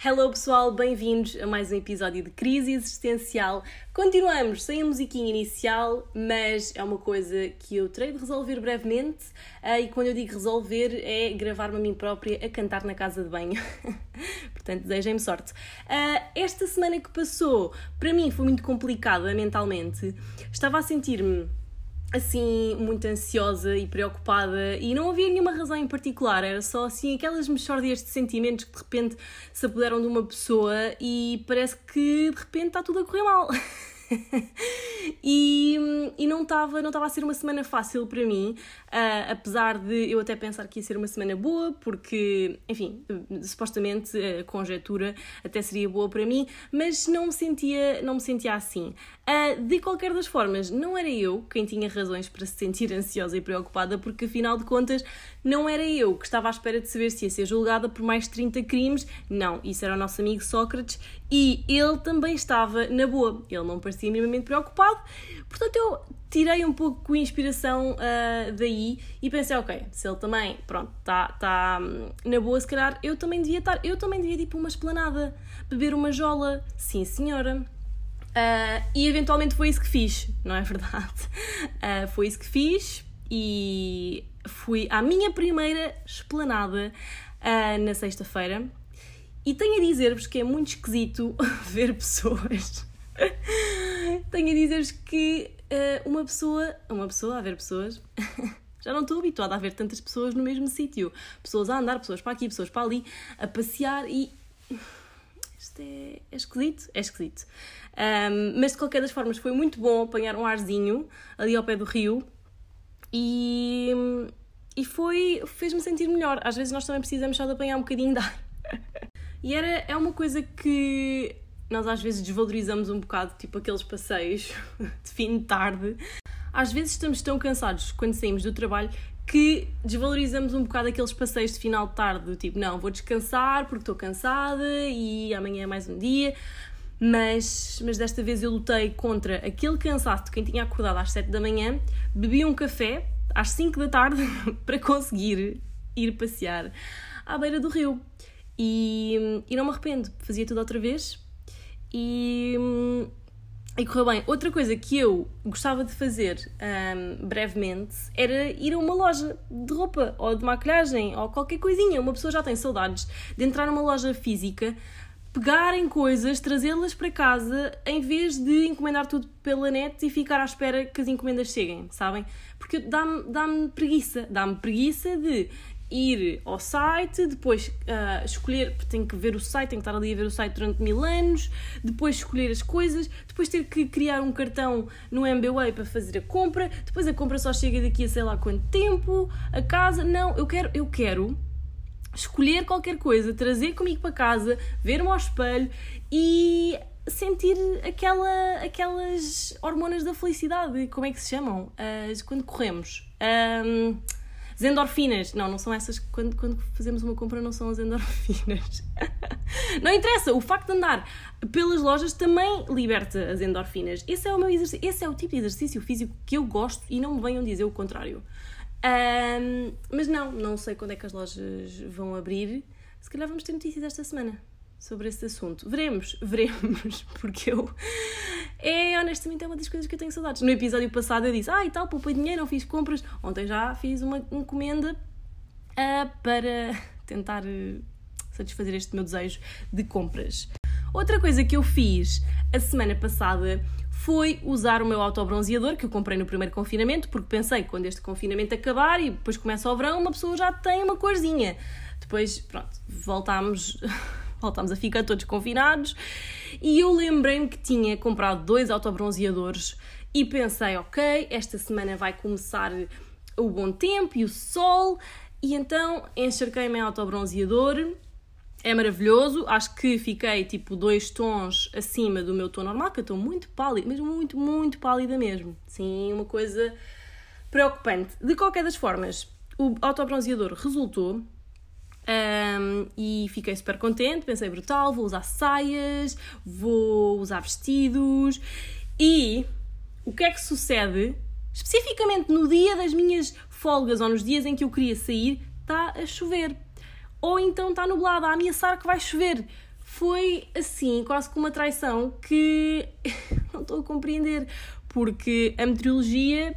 Hello pessoal, bem-vindos a mais um episódio de Crise Existencial. Continuamos sem a musiquinha inicial, mas é uma coisa que eu terei de resolver brevemente. Uh, e quando eu digo resolver, é gravar-me a mim própria a cantar na casa de banho. Portanto, desejem-me sorte. Uh, esta semana que passou, para mim foi muito complicada mentalmente. Estava a sentir-me assim muito ansiosa e preocupada e não havia nenhuma razão em particular, era só assim aquelas mexórdias de sentimentos que de repente se apoderam de uma pessoa e parece que de repente está tudo a correr mal. e, e não estava não a ser uma semana fácil para mim, uh, apesar de eu até pensar que ia ser uma semana boa, porque, enfim, supostamente a conjetura até seria boa para mim, mas não me sentia, não me sentia assim. Uh, de qualquer das formas, não era eu quem tinha razões para se sentir ansiosa e preocupada, porque afinal de contas não era eu que estava à espera de saber se ia ser julgada por mais 30 crimes, não, isso era o nosso amigo Sócrates e ele também estava na boa, ele não parecia minimamente preocupado, portanto eu tirei um pouco de inspiração uh, daí e pensei, ok, se ele também, pronto, está tá, hum, na boa, se calhar eu também devia estar, eu também devia ir para uma esplanada, beber uma jola, sim senhora. Uh, e eventualmente foi isso que fiz, não é verdade? Uh, foi isso que fiz e fui à minha primeira esplanada na sexta-feira. E tenho a dizer-vos que é muito esquisito ver pessoas. Tenho a dizer-vos que uh, uma pessoa, uma pessoa a ver pessoas, já não estou habituada a ver tantas pessoas no mesmo sítio. Pessoas a andar, pessoas para aqui, pessoas para ali, a passear e. Isto é, é esquisito, é esquisito. Um, mas de qualquer das formas foi muito bom apanhar um arzinho ali ao pé do rio e, e foi, fez-me sentir melhor. Às vezes nós também precisamos só de apanhar um bocadinho de ar. e era, é uma coisa que nós às vezes desvalorizamos um bocado, tipo aqueles passeios de fim de tarde. Às vezes estamos tão cansados quando saímos do trabalho que desvalorizamos um bocado aqueles passeios de final de tarde, tipo, não, vou descansar porque estou cansada e amanhã é mais um dia. Mas, mas desta vez eu lutei contra aquele cansaço de quem tinha acordado às 7 da manhã, bebi um café às 5 da tarde para conseguir ir passear à beira do rio. E, e não me arrependo, fazia tudo outra vez, e, e correu bem. Outra coisa que eu gostava de fazer um, brevemente era ir a uma loja de roupa ou de maquilhagem ou qualquer coisinha. Uma pessoa já tem saudades de entrar numa loja física, pegarem coisas, trazê-las para casa em vez de encomendar tudo pela net e ficar à espera que as encomendas cheguem, sabem? Porque dá-me dá preguiça, dá-me preguiça de ir ao site, depois uh, escolher, tenho que ver o site, tenho que estar ali a ver o site durante mil anos, depois escolher as coisas, depois ter que criar um cartão no MBWay para fazer a compra, depois a compra só chega daqui a sei lá quanto tempo, a casa, não, eu quero, eu quero escolher qualquer coisa, trazer comigo para casa, ver-me ao espelho e sentir aquela, aquelas hormonas da felicidade, como é que se chamam? As, quando corremos. Um, as endorfinas. Não, não são essas. Quando, quando fazemos uma compra, não são as endorfinas. não interessa. O facto de andar pelas lojas também liberta as endorfinas. Esse é o meu exercício. Esse é o tipo de exercício físico que eu gosto e não me venham dizer o contrário. Um, mas não, não sei quando é que as lojas vão abrir. Se calhar vamos ter notícias esta semana sobre esse assunto. Veremos, veremos, porque eu. É honestamente é uma das coisas que eu tenho saudades. No episódio passado eu disse: Ah, e tal, poupei dinheiro, não fiz compras. Ontem já fiz uma encomenda uh, para tentar uh, satisfazer este meu desejo de compras. Outra coisa que eu fiz a semana passada foi usar o meu autobronzeador que eu comprei no primeiro confinamento, porque pensei que quando este confinamento acabar e depois começa o verão, uma pessoa já tem uma corzinha. Depois, pronto, voltámos voltámos a ficar todos confinados. E eu lembrei-me que tinha comprado dois autobronzeadores e pensei, ok, esta semana vai começar o bom tempo e o sol. E então encharquei-me em autobronzeador. É maravilhoso, acho que fiquei tipo dois tons acima do meu tom normal, que eu estou muito pálida, mas muito, muito pálida mesmo. Sim, uma coisa preocupante. De qualquer das formas, o autobronzeador resultou, um, e fiquei super contente, pensei brutal, vou usar saias, vou usar vestidos e o que é que sucede? Especificamente no dia das minhas folgas ou nos dias em que eu queria sair, está a chover. Ou então está nublado, a ameaçar que vai chover. foi assim, quase como uma traição que não estou a compreender, porque a meteorologia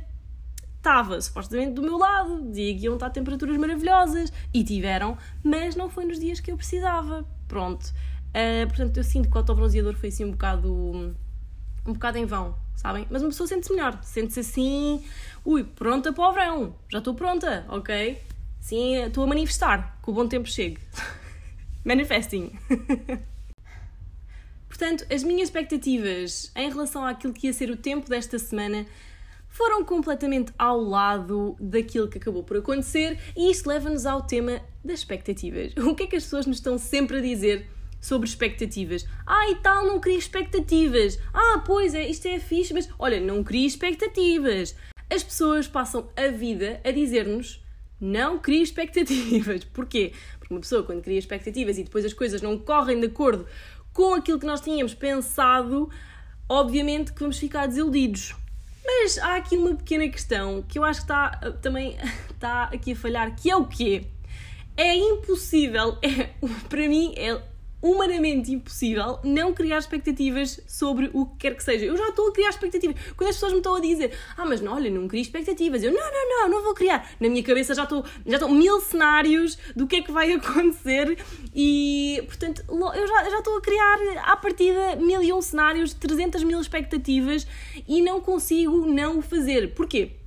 estava supostamente do meu lado, dizia que iam estar temperaturas maravilhosas e tiveram, mas não foi nos dias que eu precisava. Pronto. Uh, portanto, eu sinto que o autobronzeador foi assim um bocado. um bocado em vão, sabem? Mas uma pessoa sente-se melhor, sente-se assim, ui, pronta para o verão, já estou pronta, ok? Sim, estou a manifestar que o bom tempo chegue. Manifesting. Portanto, as minhas expectativas em relação àquilo que ia ser o tempo desta semana foram completamente ao lado daquilo que acabou por acontecer e isto leva-nos ao tema das expectativas. O que é que as pessoas nos estão sempre a dizer sobre expectativas? Ah, e tal, não queria expectativas. Ah, pois é, isto é fixe, mas olha, não queria expectativas. As pessoas passam a vida a dizer-nos não cria expectativas. Porquê? Porque uma pessoa, quando cria expectativas e depois as coisas não correm de acordo com aquilo que nós tínhamos pensado, obviamente que vamos ficar desiludidos. Mas há aqui uma pequena questão que eu acho que está também está aqui a falhar, que é o quê? É impossível, é, para mim é humanamente impossível não criar expectativas sobre o que quer que seja. Eu já estou a criar expectativas. Quando as pessoas me estão a dizer, ah, mas não, olha, não crio expectativas, eu, não, não, não, não vou criar. Na minha cabeça já estou, já estou mil cenários do que é que vai acontecer e, portanto, eu já, já estou a criar à partida mil e um cenários, 300 mil expectativas e não consigo não o fazer. Porquê?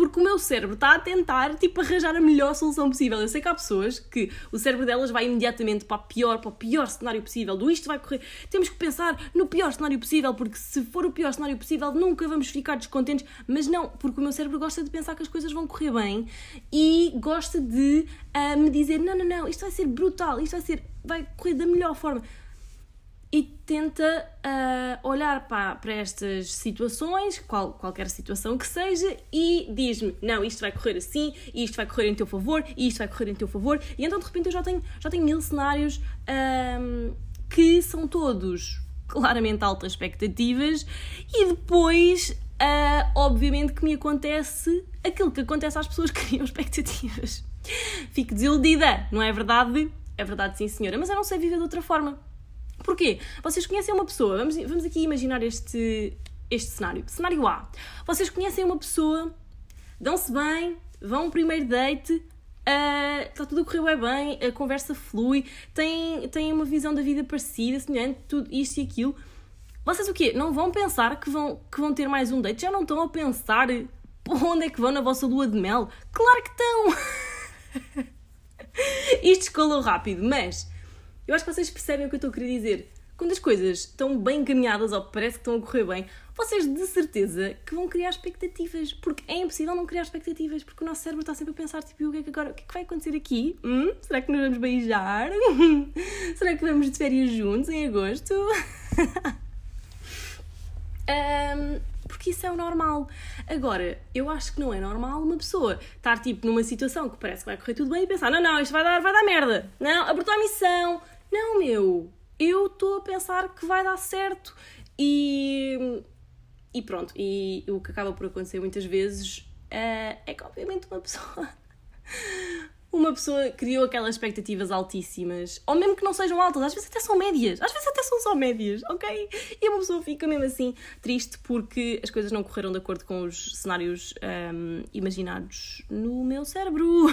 Porque o meu cérebro está a tentar, tipo, arranjar a melhor solução possível. Eu sei que há pessoas que o cérebro delas vai imediatamente para, pior, para o pior cenário possível, do isto vai correr, temos que pensar no pior cenário possível, porque se for o pior cenário possível nunca vamos ficar descontentes, mas não, porque o meu cérebro gosta de pensar que as coisas vão correr bem e gosta de uh, me dizer, não, não, não, isto vai ser brutal, isto vai ser, vai correr da melhor forma e tenta uh, olhar para, para estas situações, qual, qualquer situação que seja, e diz-me: não, isto vai correr assim, isto vai correr em teu favor, isto vai correr em teu favor, e então de repente eu já tenho, já tenho mil cenários um, que são todos claramente altas expectativas, e depois, uh, obviamente, que me acontece aquilo que acontece às pessoas que criam expectativas. Fico desiludida, não é verdade? É verdade, sim, senhora, mas eu não sei viver de outra forma. Porquê? Vocês conhecem uma pessoa, vamos, vamos aqui imaginar este, este cenário. Cenário A. Vocês conhecem uma pessoa, dão-se bem, vão um primeiro date, uh, está tudo a correr bem, a conversa flui, têm, têm uma visão da vida parecida, semelhante, tudo isto e aquilo. Vocês o quê? Não vão pensar que vão, que vão ter mais um date? Já não estão a pensar onde é que vão na vossa lua de mel? Claro que estão! Isto escalou rápido, mas eu acho que vocês percebem o que eu estou a querer dizer. Quando as coisas estão bem encaminhadas ou parece que estão a correr bem, vocês de certeza que vão criar expectativas. Porque é impossível não criar expectativas, porque o nosso cérebro está sempre a pensar, tipo, o que é que agora, o que é que vai acontecer aqui? Hum? Será que nos vamos beijar? Será que vamos de férias juntos em agosto? um, porque isso é o normal. Agora, eu acho que não é normal uma pessoa estar tipo numa situação que parece que vai correr tudo bem e pensar: não, não, isto vai dar, vai dar merda. Não, abortou a missão, não, meu, eu estou a pensar que vai dar certo e. E pronto, e o que acaba por acontecer muitas vezes uh, é que, obviamente, uma pessoa. uma pessoa criou aquelas expectativas altíssimas, ou mesmo que não sejam altas, às vezes até são médias, às vezes até são só médias, ok? E uma pessoa fica mesmo assim triste porque as coisas não correram de acordo com os cenários um, imaginados no meu cérebro.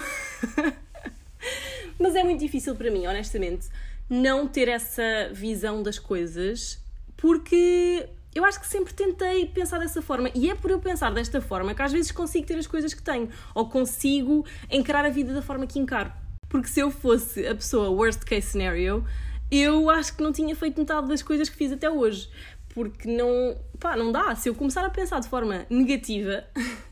Mas é muito difícil para mim, honestamente, não ter essa visão das coisas, porque eu acho que sempre tentei pensar dessa forma e é por eu pensar desta forma que às vezes consigo ter as coisas que tenho ou consigo encarar a vida da forma que encaro. Porque se eu fosse a pessoa worst case scenario, eu acho que não tinha feito metade das coisas que fiz até hoje. Porque não, pá, não dá. Se eu começar a pensar de forma negativa,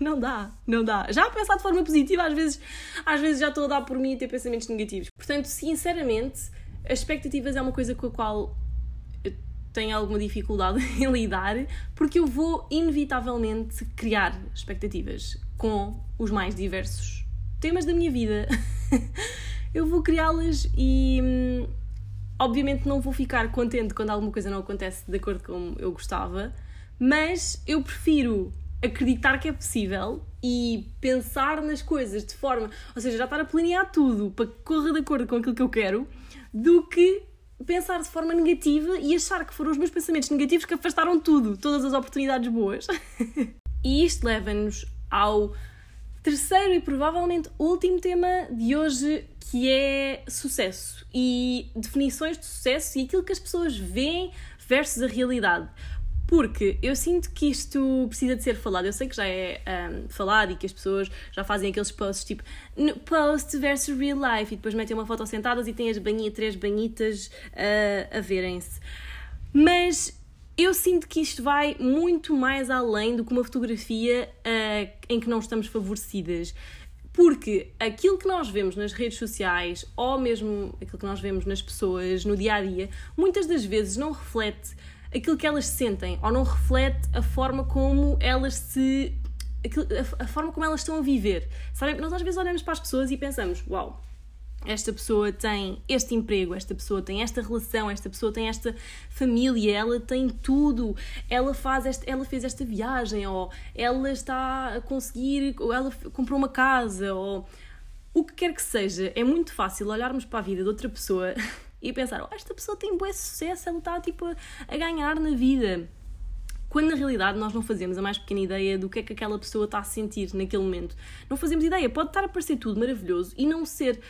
não dá, não dá. Já a pensar de forma positiva, às vezes, às vezes já estou a dar por mim a ter pensamentos negativos. Portanto, sinceramente, as expectativas é uma coisa com a qual eu tenho alguma dificuldade em lidar, porque eu vou inevitavelmente criar expectativas com os mais diversos temas da minha vida. eu vou criá-las e hum, obviamente não vou ficar contente quando alguma coisa não acontece de acordo com eu gostava, mas eu prefiro acreditar que é possível e pensar nas coisas de forma, ou seja, já estar a planear tudo para que corra de acordo com aquilo que eu quero, do que pensar de forma negativa e achar que foram os meus pensamentos negativos que afastaram tudo, todas as oportunidades boas. e isto leva-nos ao terceiro e provavelmente último tema de hoje, que é sucesso e definições de sucesso e aquilo que as pessoas veem versus a realidade. Porque eu sinto que isto precisa de ser falado. Eu sei que já é um, falado e que as pessoas já fazem aqueles posts tipo post versus real life e depois metem uma foto sentadas e têm as banhinhas, três banhitas uh, a verem-se. Mas eu sinto que isto vai muito mais além do que uma fotografia uh, em que não estamos favorecidas. Porque aquilo que nós vemos nas redes sociais, ou mesmo aquilo que nós vemos nas pessoas no dia a dia, muitas das vezes não reflete aquilo que elas sentem ou não reflete a forma como elas se. a forma como elas estão a viver. Sabem? Nós às vezes olhamos para as pessoas e pensamos: uau, esta pessoa tem este emprego, esta pessoa tem esta relação, esta pessoa tem esta família, ela tem tudo, ela faz esta, ela fez esta viagem, ou ela está a conseguir, ou ela comprou uma casa, ou o que quer que seja. É muito fácil olharmos para a vida de outra pessoa e pensar, oh, esta pessoa tem bom sucesso, ela está tipo a, ganhar na vida. Quando na realidade nós não fazemos a mais pequena ideia do que é que aquela pessoa está a sentir naquele momento. Não fazemos ideia, pode estar a parecer tudo maravilhoso e não ser.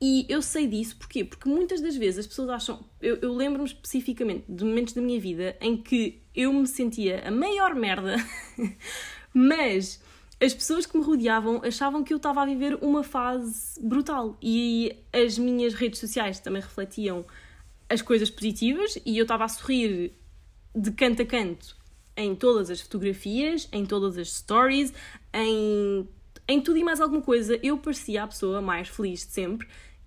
E eu sei disso porquê? Porque muitas das vezes as pessoas acham. Eu, eu lembro-me especificamente de momentos da minha vida em que eu me sentia a maior merda, mas as pessoas que me rodeavam achavam que eu estava a viver uma fase brutal e as minhas redes sociais também refletiam as coisas positivas e eu estava a sorrir de canto a canto em todas as fotografias, em todas as stories, em, em tudo e mais alguma coisa. Eu parecia a pessoa mais feliz de sempre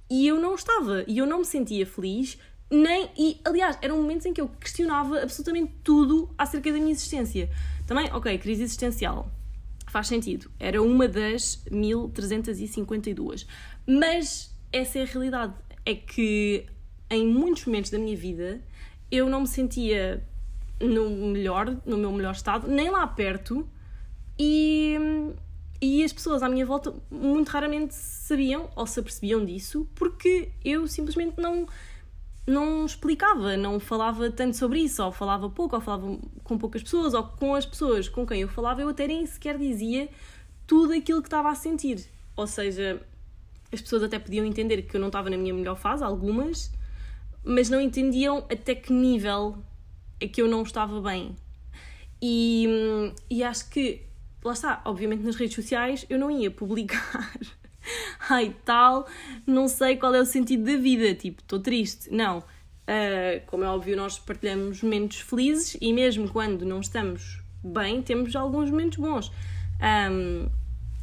e eu não estava, e eu não me sentia feliz, nem. E aliás, eram momentos em que eu questionava absolutamente tudo acerca da minha existência. Também, ok, crise existencial Faz sentido. Era uma das 1352. Mas essa é a realidade. É que em muitos momentos da minha vida eu não me sentia no melhor, no meu melhor estado, nem lá perto, e, e as pessoas à minha volta muito raramente sabiam ou se apercebiam disso, porque eu simplesmente não não explicava, não falava tanto sobre isso, ou falava pouco, ou falava com poucas pessoas, ou com as pessoas com quem eu falava, eu até nem sequer dizia tudo aquilo que estava a sentir. Ou seja, as pessoas até podiam entender que eu não estava na minha melhor fase, algumas, mas não entendiam até que nível é que eu não estava bem. E, e acho que, lá está, obviamente nas redes sociais eu não ia publicar ai tal, não sei qual é o sentido da vida, tipo, estou triste. Não. Uh, como é óbvio, nós partilhamos momentos felizes e mesmo quando não estamos bem, temos alguns momentos bons. Um,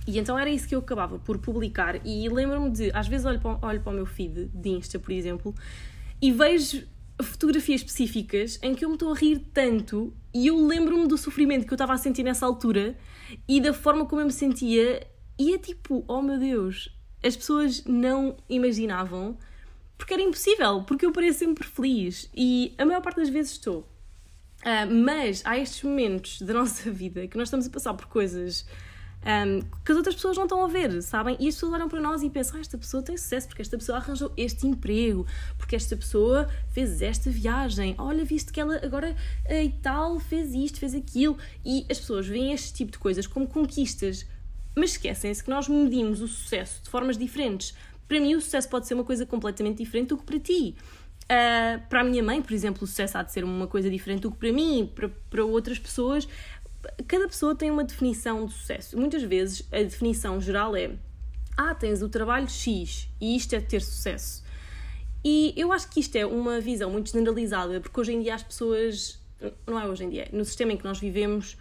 e então era isso que eu acabava por publicar. E lembro-me de, às vezes olho para, olho para o meu feed de Insta, por exemplo, e vejo fotografias específicas em que eu me estou a rir tanto e eu lembro-me do sofrimento que eu estava a sentir nessa altura e da forma como eu me sentia e é tipo, oh meu Deus, as pessoas não imaginavam porque era impossível, porque eu pareço sempre feliz e a maior parte das vezes estou. Uh, mas há estes momentos da nossa vida que nós estamos a passar por coisas um, que as outras pessoas não estão a ver, sabem? E as pessoas olham para nós e pensam: ah, esta pessoa tem sucesso porque esta pessoa arranjou este emprego, porque esta pessoa fez esta viagem, olha, visto que ela agora uh, e tal fez isto, fez aquilo. E as pessoas veem este tipo de coisas como conquistas mas esquecem-se que nós medimos o sucesso de formas diferentes. Para mim, o sucesso pode ser uma coisa completamente diferente do que para ti. Uh, para a minha mãe, por exemplo, o sucesso há de ser uma coisa diferente do que para mim, para, para outras pessoas. Cada pessoa tem uma definição de sucesso. Muitas vezes a definição geral é: ah, tens o trabalho X e isto é ter sucesso. E eu acho que isto é uma visão muito generalizada, porque hoje em dia as pessoas. Não é hoje em dia, no sistema em que nós vivemos,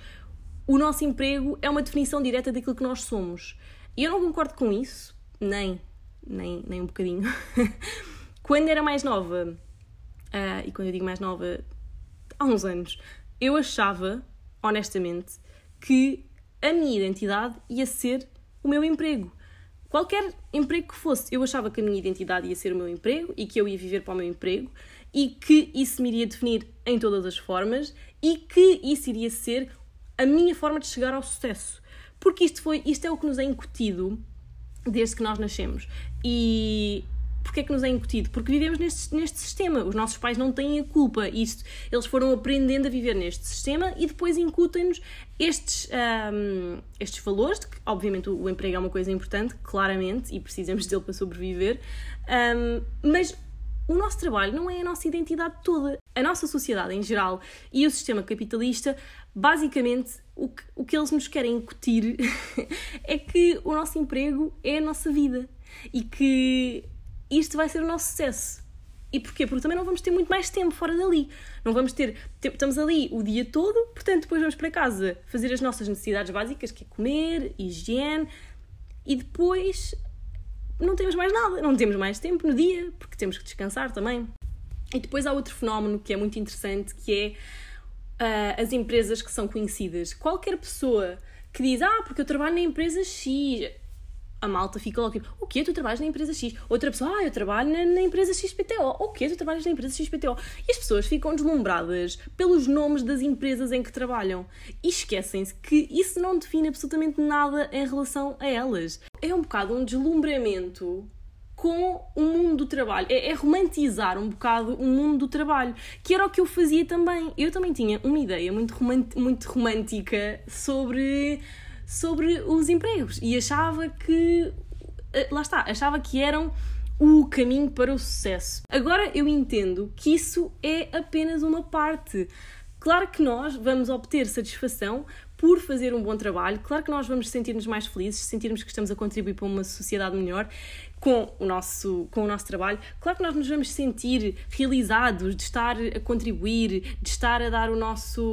o nosso emprego é uma definição direta daquilo que nós somos. E eu não concordo com isso, nem, nem, nem um bocadinho. quando era mais nova, uh, e quando eu digo mais nova, há uns anos, eu achava, honestamente, que a minha identidade ia ser o meu emprego. Qualquer emprego que fosse, eu achava que a minha identidade ia ser o meu emprego e que eu ia viver para o meu emprego e que isso me iria definir em todas as formas e que isso iria ser a minha forma de chegar ao sucesso. Porque isto, foi, isto é o que nos é incutido desde que nós nascemos. E Porque é que nos é incutido? Porque vivemos neste, neste sistema. Os nossos pais não têm a culpa. Isto, eles foram aprendendo a viver neste sistema e depois incutem-nos estes, um, estes valores. Que, obviamente, o, o emprego é uma coisa importante, claramente, e precisamos dele para sobreviver. Um, mas o nosso trabalho não é a nossa identidade toda. A nossa sociedade em geral e o sistema capitalista, basicamente, o que, o que eles nos querem incutir é que o nosso emprego é a nossa vida e que isto vai ser o nosso sucesso. E porquê? Porque também não vamos ter muito mais tempo fora dali. Não vamos ter. Estamos ali o dia todo, portanto, depois vamos para casa fazer as nossas necessidades básicas, que é comer, higiene, e depois não temos mais nada, não temos mais tempo no dia, porque temos que descansar também. E depois há outro fenómeno que é muito interessante, que é uh, as empresas que são conhecidas. Qualquer pessoa que diz, ah, porque eu trabalho na empresa X, a malta fica logo tipo, o quê? Tu trabalhas na empresa X? Outra pessoa, ah, eu trabalho na, na empresa XPTO. O quê? Tu trabalhas na empresa XPTO? E as pessoas ficam deslumbradas pelos nomes das empresas em que trabalham e esquecem-se que isso não define absolutamente nada em relação a elas. É um bocado um deslumbramento com o mundo do trabalho. É, é, romantizar um bocado o mundo do trabalho, que era o que eu fazia também. Eu também tinha uma ideia muito, muito romântica sobre sobre os empregos e achava que. Eh, lá está, achava que eram o caminho para o sucesso. Agora eu entendo que isso é apenas uma parte. Claro que nós vamos obter satisfação por fazer um bom trabalho, claro que nós vamos sentir-nos mais felizes, sentirmos que estamos a contribuir para uma sociedade melhor com o nosso, com o nosso trabalho. Claro que nós nos vamos sentir realizados de estar a contribuir, de estar a dar o nosso,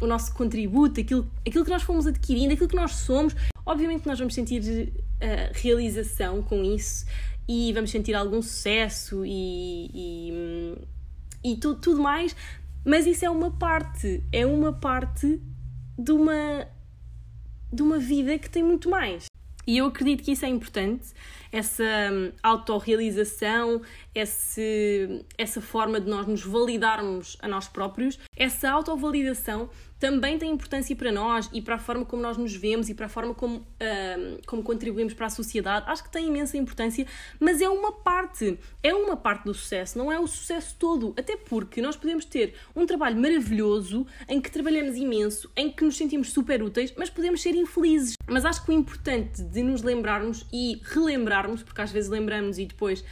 o nosso contributo, aquilo, aquilo que nós fomos adquirindo, aquilo que nós somos. Obviamente nós vamos sentir uh, realização com isso e vamos sentir algum sucesso e, e, e tudo, tudo mais, mas isso é uma parte, é uma parte de uma, de uma vida que tem muito mais. E eu acredito que isso é importante, essa hum, autorrealização, esse, essa forma de nós nos validarmos a nós próprios, essa autovalidação também tem importância para nós e para a forma como nós nos vemos e para a forma como, como contribuímos para a sociedade. Acho que tem imensa importância, mas é uma parte, é uma parte do sucesso, não é o sucesso todo. Até porque nós podemos ter um trabalho maravilhoso em que trabalhamos imenso, em que nos sentimos super úteis, mas podemos ser infelizes. Mas acho que o importante de nos lembrarmos e relembrarmos, porque às vezes lembramos e depois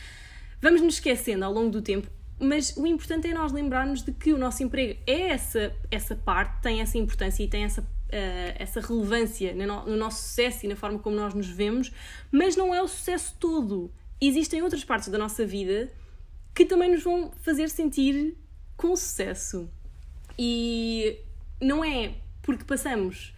vamos nos esquecendo ao longo do tempo, mas o importante é nós lembrarmos de que o nosso emprego é essa, essa parte, tem essa importância e tem essa, uh, essa relevância no, no nosso sucesso e na forma como nós nos vemos, mas não é o sucesso todo. Existem outras partes da nossa vida que também nos vão fazer sentir com sucesso. E não é porque passamos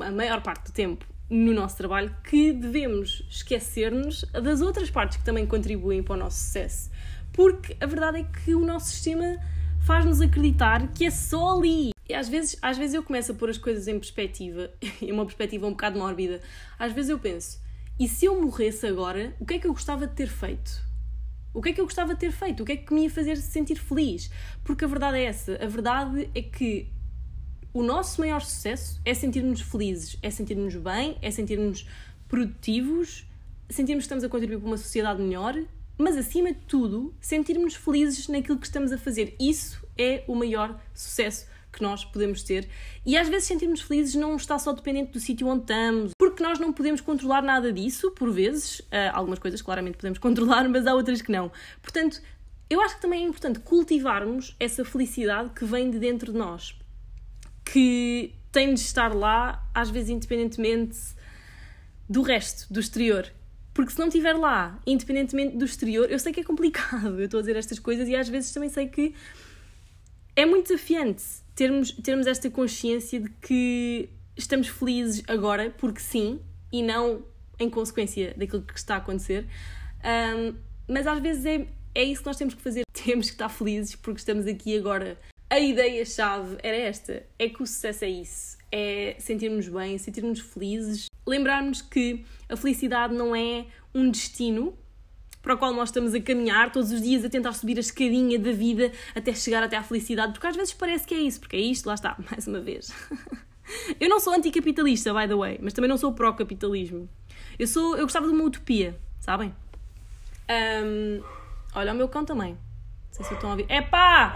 a maior parte do tempo no nosso trabalho que devemos esquecer-nos das outras partes que também contribuem para o nosso sucesso porque a verdade é que o nosso sistema faz-nos acreditar que é só ali. E às vezes, às vezes eu começo a pôr as coisas em perspectiva, e uma perspectiva um bocado mórbida. Às vezes eu penso, e se eu morresse agora, o que é que eu gostava de ter feito? O que é que eu gostava de ter feito? O que é que me ia fazer sentir feliz? Porque a verdade é essa. A verdade é que o nosso maior sucesso é sentirmos felizes, é sentirmos bem, é sentirmos produtivos, sentirmos que estamos a contribuir para uma sociedade melhor mas acima de tudo, sentirmos felizes naquilo que estamos a fazer. Isso é o maior sucesso que nós podemos ter. E às vezes sentirmos felizes não está só dependente do sítio onde estamos, porque nós não podemos controlar nada disso, por vezes. Uh, algumas coisas claramente podemos controlar, mas há outras que não. Portanto, eu acho que também é importante cultivarmos essa felicidade que vem de dentro de nós, que tem de estar lá, às vezes independentemente do resto, do exterior. Porque se não estiver lá, independentemente do exterior, eu sei que é complicado, eu estou a dizer estas coisas e às vezes também sei que é muito desafiante termos, termos esta consciência de que estamos felizes agora, porque sim, e não em consequência daquilo que está a acontecer. Um, mas às vezes é, é isso que nós temos que fazer. Temos que estar felizes porque estamos aqui agora. A ideia-chave era esta: é que o sucesso é isso. É sentirmos bem, sentirmos felizes lembrarmos que a felicidade não é um destino para o qual nós estamos a caminhar todos os dias a tentar subir a escadinha da vida até chegar até à felicidade, porque às vezes parece que é isso, porque é isto, lá está, mais uma vez. eu não sou anticapitalista, by the way, mas também não sou pró-capitalismo. Eu sou, eu gostava de uma utopia, sabem? Um, olha, o meu cão também. Não sei se estão a ouvir. Epá!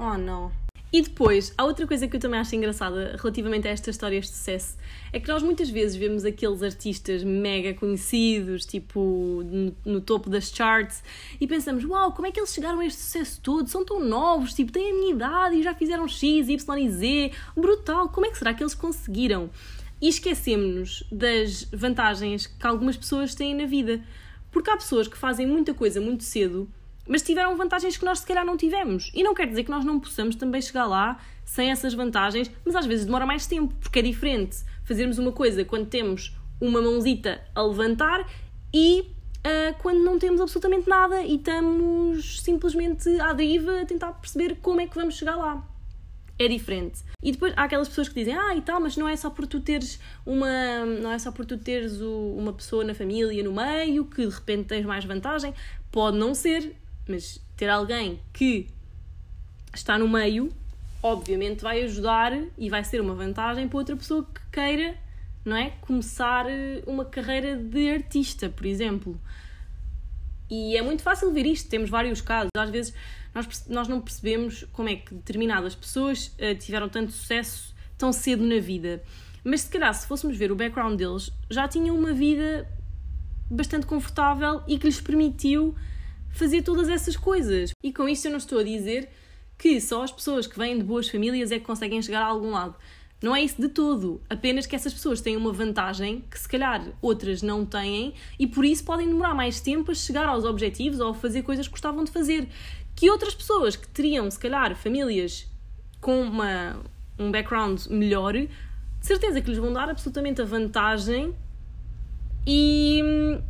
Oh, não. E depois, há outra coisa que eu também acho engraçada relativamente a estas histórias de sucesso, é que nós muitas vezes vemos aqueles artistas mega conhecidos, tipo no, no, topo das charts, e pensamos, uau, como é que eles chegaram a este sucesso todo? São tão novos, tipo, têm a minha idade e já fizeram X, Y e Z, brutal, como é que será que eles conseguiram? E esquecemos-nos das vantagens que algumas pessoas têm na vida. Porque há pessoas que fazem muita coisa muito cedo mas tiveram vantagens que nós se calhar não tivemos. E não quer dizer que nós não possamos também chegar lá sem essas vantagens, mas às vezes demora mais tempo, porque é diferente fazermos uma coisa quando temos uma mãozita a levantar e uh, quando não temos absolutamente nada e estamos simplesmente à deriva a tentar perceber como é que vamos chegar lá. É diferente. E depois há aquelas pessoas que dizem, ah, e tal, mas não é só por tu teres uma. não é só por tu teres o, uma pessoa na família no meio que de repente tens mais vantagem. Pode não ser, mas ter alguém que está no meio, obviamente vai ajudar e vai ser uma vantagem para outra pessoa que queira, não é? Começar eh, uma carreira de artista, por exemplo. E é muito fácil ver isto, temos vários casos. Às vezes nós, nós não percebemos como é que determinadas pessoas uh, tiveram tanto sucesso tão cedo na vida. Mas se calhar, se fôssemos ver o background deles, já tinham uma vida bastante confortável e que lhes permitiu fazer todas essas coisas. E com isto eu não estou a dizer que só as pessoas que vêm de boas famílias é que conseguem chegar a algum lado. Não é isso de todo. Apenas que essas pessoas têm uma vantagem que se calhar outras não têm e por isso podem demorar mais tempo a chegar aos objetivos ou a fazer coisas que gostavam de fazer. Que outras pessoas que teriam, se calhar, famílias com uma, um background melhor, de certeza que lhes vão dar absolutamente a vantagem e,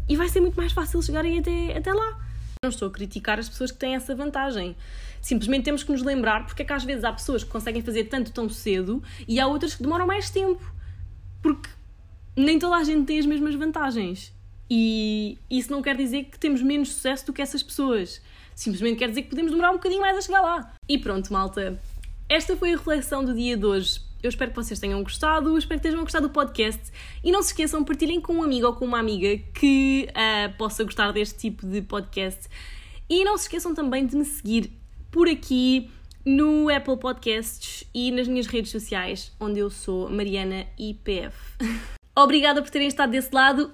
e vai ser muito mais fácil chegarem até, até lá. Não estou a criticar as pessoas que têm essa vantagem. Simplesmente temos que nos lembrar porque é que às vezes há pessoas que conseguem fazer tanto tão cedo e há outras que demoram mais tempo. Porque nem toda a gente tem as mesmas vantagens. E isso não quer dizer que temos menos sucesso do que essas pessoas. Simplesmente quer dizer que podemos demorar um bocadinho mais a chegar lá. E pronto, malta. Esta foi a reflexão do dia de hoje. Eu espero que vocês tenham gostado, espero que tenham gostado do podcast e não se esqueçam, partilhem com um amigo ou com uma amiga que uh, possa gostar deste tipo de podcast. E não se esqueçam também de me seguir por aqui no Apple Podcasts e nas minhas redes sociais, onde eu sou Mariana IPF. Obrigada por terem estado desse lado